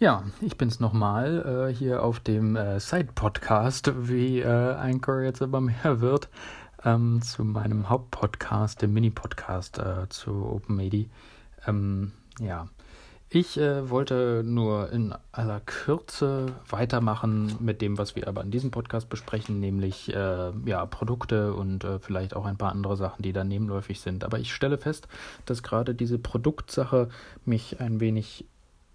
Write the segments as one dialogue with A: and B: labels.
A: Ja, ich bin's nochmal äh, hier auf dem äh, Side-Podcast, wie äh, Anchor jetzt aber mehr wird, ähm, zu meinem Hauptpodcast, dem Mini-Podcast äh, zu OpenMedi. Ähm, ja, ich äh, wollte nur in aller Kürze weitermachen mit dem, was wir aber in diesem Podcast besprechen, nämlich äh, ja, Produkte und äh, vielleicht auch ein paar andere Sachen, die da nebenläufig sind. Aber ich stelle fest, dass gerade diese Produktsache mich ein wenig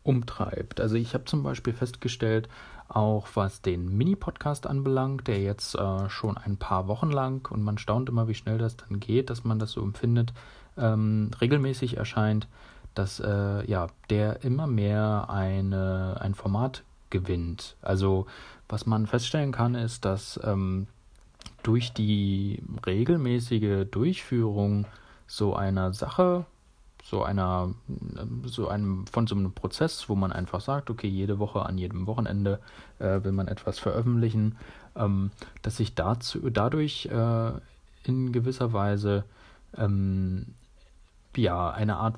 A: umtreibt. Also ich habe zum Beispiel festgestellt, auch was den Mini-Podcast anbelangt, der jetzt äh, schon ein paar Wochen lang und man staunt immer, wie schnell das dann geht, dass man das so empfindet, ähm, regelmäßig erscheint, dass äh, ja der immer mehr eine, ein Format gewinnt. Also was man feststellen kann, ist, dass ähm, durch die regelmäßige Durchführung so einer Sache so einer, so einem, von so einem Prozess, wo man einfach sagt, okay, jede Woche an jedem Wochenende äh, will man etwas veröffentlichen, ähm, dass sich dazu, dadurch äh, in gewisser Weise ähm, ja, eine Art,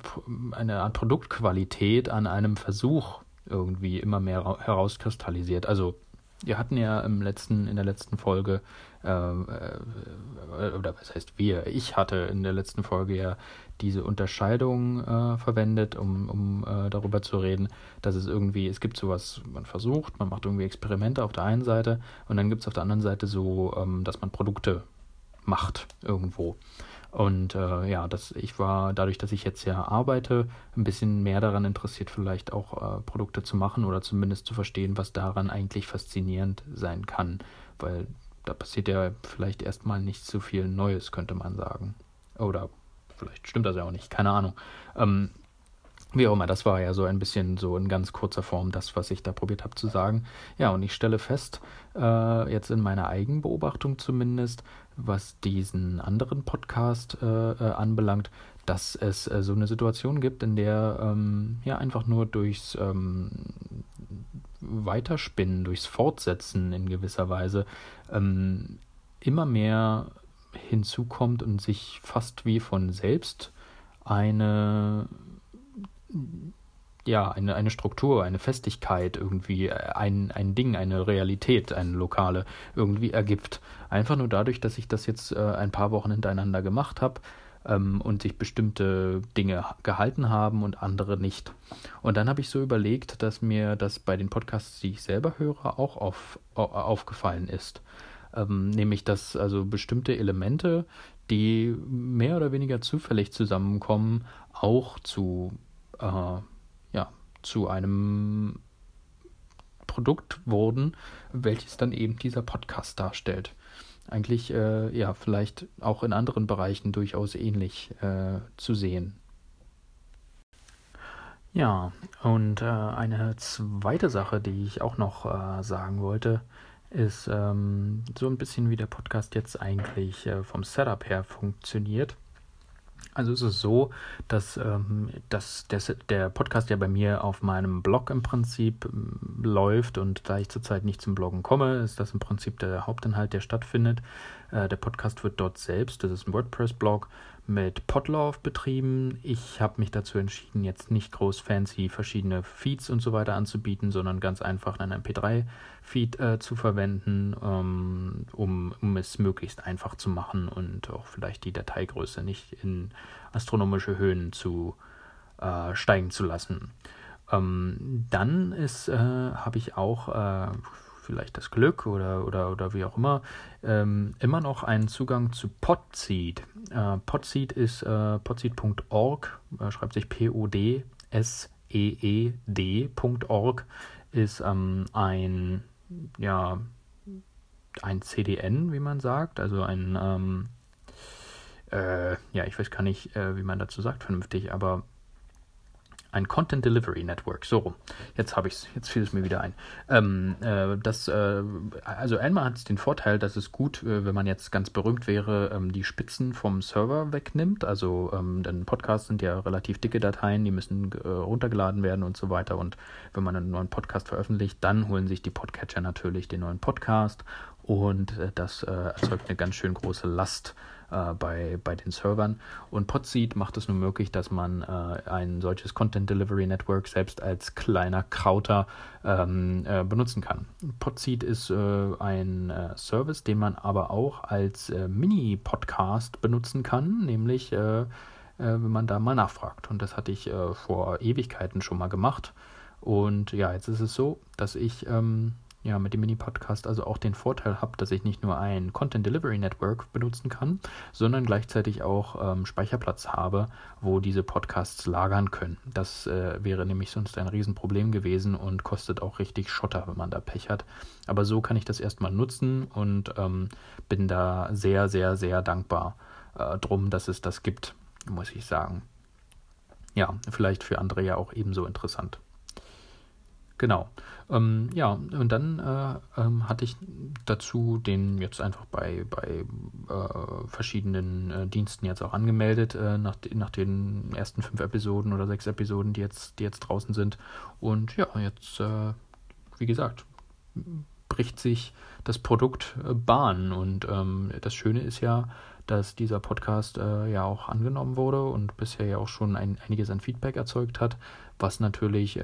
A: eine Art Produktqualität an einem Versuch irgendwie immer mehr herauskristallisiert. Also wir hatten ja im letzten, in der letzten Folge, äh, äh, oder was heißt wir, ich hatte in der letzten Folge ja diese Unterscheidung äh, verwendet, um, um äh, darüber zu reden, dass es irgendwie, es gibt sowas, man versucht, man macht irgendwie Experimente auf der einen Seite und dann gibt es auf der anderen Seite so, ähm, dass man Produkte macht irgendwo. Und äh, ja, das, ich war dadurch, dass ich jetzt ja arbeite, ein bisschen mehr daran interessiert, vielleicht auch äh, Produkte zu machen oder zumindest zu verstehen, was daran eigentlich faszinierend sein kann. Weil da passiert ja vielleicht erstmal nicht so viel Neues, könnte man sagen. Oder vielleicht stimmt das ja auch nicht, keine Ahnung. Ähm, wie auch immer, das war ja so ein bisschen so in ganz kurzer Form das, was ich da probiert habe zu sagen. Ja, und ich stelle fest, äh, jetzt in meiner Eigenbeobachtung zumindest, was diesen anderen Podcast äh, äh, anbelangt, dass es äh, so eine Situation gibt, in der ähm, ja einfach nur durchs ähm, Weiterspinnen, durchs Fortsetzen in gewisser Weise ähm, immer mehr hinzukommt und sich fast wie von selbst eine ja, eine, eine Struktur, eine Festigkeit irgendwie, ein, ein Ding, eine Realität, eine lokale irgendwie ergibt. Einfach nur dadurch, dass ich das jetzt äh, ein paar Wochen hintereinander gemacht habe ähm, und sich bestimmte Dinge gehalten haben und andere nicht. Und dann habe ich so überlegt, dass mir das bei den Podcasts, die ich selber höre, auch auf, aufgefallen ist. Ähm, nämlich, dass also bestimmte Elemente, die mehr oder weniger zufällig zusammenkommen, auch zu äh, ja, zu einem Produkt wurden, welches dann eben dieser Podcast darstellt. Eigentlich äh, ja vielleicht auch in anderen Bereichen durchaus ähnlich äh, zu sehen. Ja, und äh, eine zweite Sache, die ich auch noch äh, sagen wollte, ist ähm, so ein bisschen wie der Podcast jetzt eigentlich äh, vom Setup her funktioniert. Also ist es so, dass, ähm, dass der, der Podcast ja bei mir auf meinem Blog im Prinzip ähm, läuft und da ich zurzeit nicht zum Bloggen komme, ist das im Prinzip der Hauptinhalt, der stattfindet. Äh, der Podcast wird dort selbst, das ist ein WordPress-Blog, mit Podlove betrieben. Ich habe mich dazu entschieden, jetzt nicht groß fancy verschiedene Feeds und so weiter anzubieten, sondern ganz einfach einen MP3-Feed äh, zu verwenden, ähm, um, um es möglichst einfach zu machen und auch vielleicht die Dateigröße nicht in astronomische Höhen zu äh, steigen zu lassen. Ähm, dann äh, habe ich auch äh, vielleicht das Glück oder, oder, oder wie auch immer, ähm, immer noch einen Zugang zu Podseed. Äh, Podseed ist äh, podseed.org, äh, schreibt sich P-O-D-S-E-E-D.org, ist ähm, ein, ja, ein CDN, wie man sagt, also ein, ähm, äh, ja, ich weiß gar nicht, äh, wie man dazu sagt vernünftig, aber ein Content Delivery Network, so rum. Jetzt habe ich es, jetzt fiel es mir wieder ein. Ähm, äh, das, äh, also einmal hat es den Vorteil, dass es gut, äh, wenn man jetzt ganz berühmt wäre, ähm, die Spitzen vom Server wegnimmt. Also ähm, denn Podcasts sind ja relativ dicke Dateien, die müssen äh, runtergeladen werden und so weiter. Und wenn man einen neuen Podcast veröffentlicht, dann holen sich die Podcatcher natürlich den neuen Podcast und äh, das äh, erzeugt eine ganz schön große Last äh, bei, bei den Servern. Und Podseed macht es nun möglich, dass man äh, ein solches Content Delivery Network selbst als kleiner Krauter ähm, äh, benutzen kann. Podseed ist äh, ein äh, Service, den man aber auch als äh, Mini-Podcast benutzen kann, nämlich wenn man da mal nachfragt. Und das hatte ich vor Ewigkeiten schon mal gemacht. Und ja, jetzt ist es so, dass ich ähm, ja, mit dem Mini-Podcast also auch den Vorteil habe, dass ich nicht nur ein Content Delivery Network benutzen kann, sondern gleichzeitig auch ähm, Speicherplatz habe, wo diese Podcasts lagern können. Das äh, wäre nämlich sonst ein Riesenproblem gewesen und kostet auch richtig Schotter, wenn man da Pech hat. Aber so kann ich das erstmal nutzen und ähm, bin da sehr, sehr, sehr dankbar äh, drum, dass es das gibt, muss ich sagen. Ja, vielleicht für andere ja auch ebenso interessant. Genau. Ähm, ja, und dann äh, ähm, hatte ich dazu den jetzt einfach bei, bei äh, verschiedenen äh, Diensten jetzt auch angemeldet, äh, nach, nach den ersten fünf Episoden oder sechs Episoden, die jetzt, die jetzt draußen sind. Und ja, jetzt, äh, wie gesagt, bricht sich das Produkt äh, Bahn. Und ähm, das Schöne ist ja, dass dieser Podcast äh, ja auch angenommen wurde und bisher ja auch schon ein, einiges an Feedback erzeugt hat, was natürlich äh,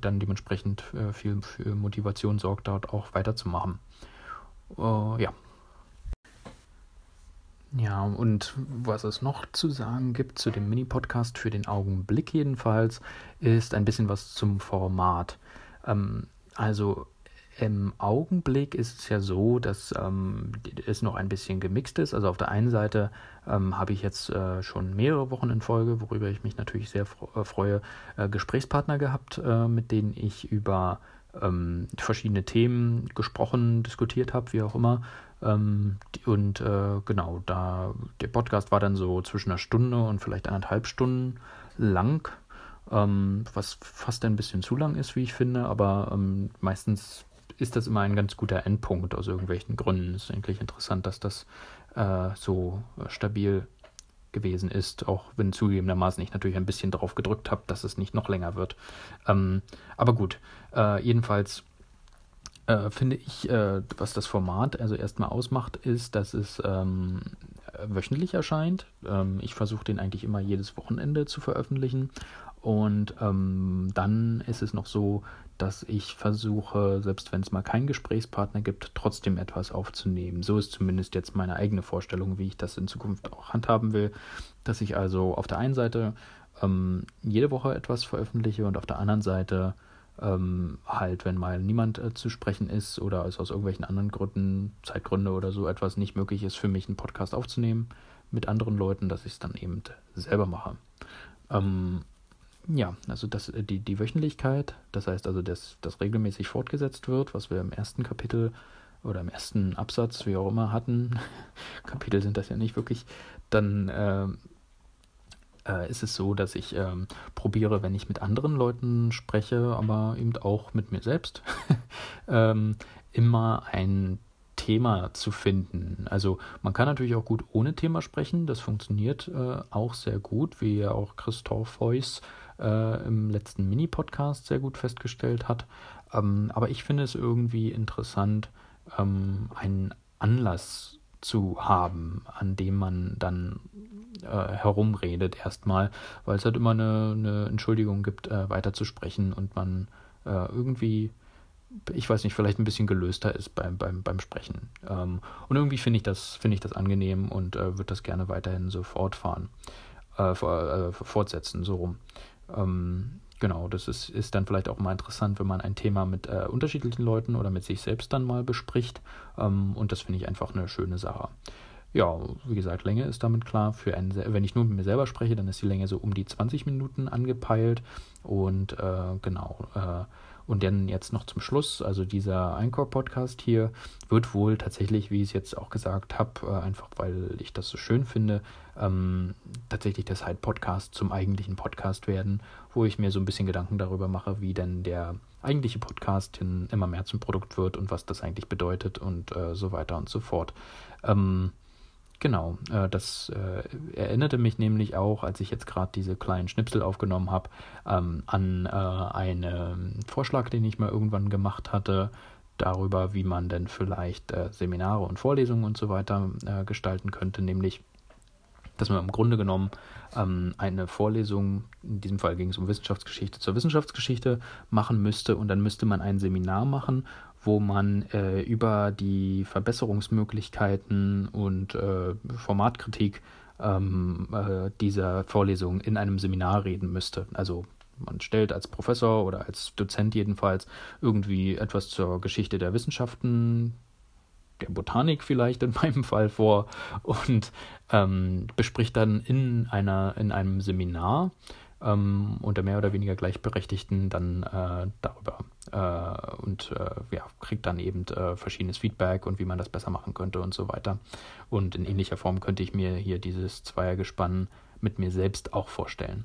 A: dann dementsprechend äh, viel für Motivation sorgt, dort auch weiterzumachen. Äh, ja. Ja, und was es noch zu sagen gibt zu dem Mini-Podcast für den Augenblick jedenfalls, ist ein bisschen was zum Format. Ähm, also im Augenblick ist es ja so, dass ähm, es noch ein bisschen gemixt ist. Also auf der einen Seite ähm, habe ich jetzt äh, schon mehrere Wochen in Folge, worüber ich mich natürlich sehr äh, freue, äh, Gesprächspartner gehabt, äh, mit denen ich über ähm, verschiedene Themen gesprochen, diskutiert habe, wie auch immer. Ähm, und äh, genau, da der Podcast war dann so zwischen einer Stunde und vielleicht anderthalb Stunden lang ähm, was fast ein bisschen zu lang ist, wie ich finde, aber ähm, meistens ist das immer ein ganz guter Endpunkt aus irgendwelchen Gründen. Es ist eigentlich interessant, dass das äh, so stabil gewesen ist, auch wenn zugegebenermaßen ich natürlich ein bisschen darauf gedrückt habe, dass es nicht noch länger wird. Ähm, aber gut, äh, jedenfalls äh, finde ich, äh, was das Format also erstmal ausmacht, ist, dass es ähm, wöchentlich erscheint. Ähm, ich versuche den eigentlich immer jedes Wochenende zu veröffentlichen. Und ähm, dann ist es noch so, dass ich versuche, selbst wenn es mal keinen Gesprächspartner gibt, trotzdem etwas aufzunehmen. So ist zumindest jetzt meine eigene Vorstellung, wie ich das in Zukunft auch handhaben will. Dass ich also auf der einen Seite ähm, jede Woche etwas veröffentliche und auf der anderen Seite ähm, halt, wenn mal niemand äh, zu sprechen ist oder es aus irgendwelchen anderen Gründen, Zeitgründe oder so etwas nicht möglich ist, für mich einen Podcast aufzunehmen mit anderen Leuten, dass ich es dann eben selber mache. Ähm, ja, also das, äh, die, die Wöchentlichkeit, das heißt also, dass das regelmäßig fortgesetzt wird, was wir im ersten Kapitel oder im ersten Absatz, wie auch immer, hatten. Kapitel sind das ja nicht wirklich. Dann äh, äh, ist es so, dass ich ähm, probiere, wenn ich mit anderen Leuten spreche, aber eben auch mit mir selbst, ähm, immer ein Thema zu finden. Also man kann natürlich auch gut ohne Thema sprechen, das funktioniert äh, auch sehr gut, wie ja auch Christoph Heuss äh, im letzten Mini-Podcast sehr gut festgestellt hat. Ähm, aber ich finde es irgendwie interessant, ähm, einen Anlass zu haben, an dem man dann äh, herumredet erstmal, weil es halt immer eine, eine Entschuldigung gibt, äh, weiterzusprechen und man äh, irgendwie, ich weiß nicht, vielleicht ein bisschen gelöster ist beim, beim, beim Sprechen. Ähm, und irgendwie finde ich das, finde ich das angenehm und äh, würde das gerne weiterhin so fortfahren, äh, äh, fortsetzen, so rum. Ähm, genau, das ist, ist dann vielleicht auch mal interessant, wenn man ein Thema mit äh, unterschiedlichen Leuten oder mit sich selbst dann mal bespricht. Ähm, und das finde ich einfach eine schöne Sache. Ja, wie gesagt, Länge ist damit klar. Für einen, wenn ich nur mit mir selber spreche, dann ist die Länge so um die 20 Minuten angepeilt. Und äh, genau, äh, und dann jetzt noch zum Schluss, also dieser Encore-Podcast hier wird wohl tatsächlich, wie ich es jetzt auch gesagt habe, äh, einfach weil ich das so schön finde, ähm, tatsächlich der Side-Podcast zum eigentlichen Podcast werden, wo ich mir so ein bisschen Gedanken darüber mache, wie denn der eigentliche Podcast immer mehr zum Produkt wird und was das eigentlich bedeutet und äh, so weiter und so fort. Ähm, Genau, äh, das äh, erinnerte mich nämlich auch, als ich jetzt gerade diese kleinen Schnipsel aufgenommen habe, ähm, an äh, einen Vorschlag, den ich mal irgendwann gemacht hatte, darüber, wie man denn vielleicht äh, Seminare und Vorlesungen und so weiter äh, gestalten könnte, nämlich dass man im Grunde genommen ähm, eine Vorlesung, in diesem Fall ging es um Wissenschaftsgeschichte, zur Wissenschaftsgeschichte machen müsste. Und dann müsste man ein Seminar machen, wo man äh, über die Verbesserungsmöglichkeiten und äh, Formatkritik ähm, äh, dieser Vorlesung in einem Seminar reden müsste. Also man stellt als Professor oder als Dozent jedenfalls irgendwie etwas zur Geschichte der Wissenschaften, der Botanik vielleicht in meinem Fall vor und ähm, bespricht dann in einer in einem Seminar ähm, unter mehr oder weniger Gleichberechtigten dann äh, darüber äh, und äh, ja, kriegt dann eben äh, verschiedenes Feedback und wie man das besser machen könnte und so weiter. Und in ähnlicher Form könnte ich mir hier dieses Zweiergespann mit mir selbst auch vorstellen.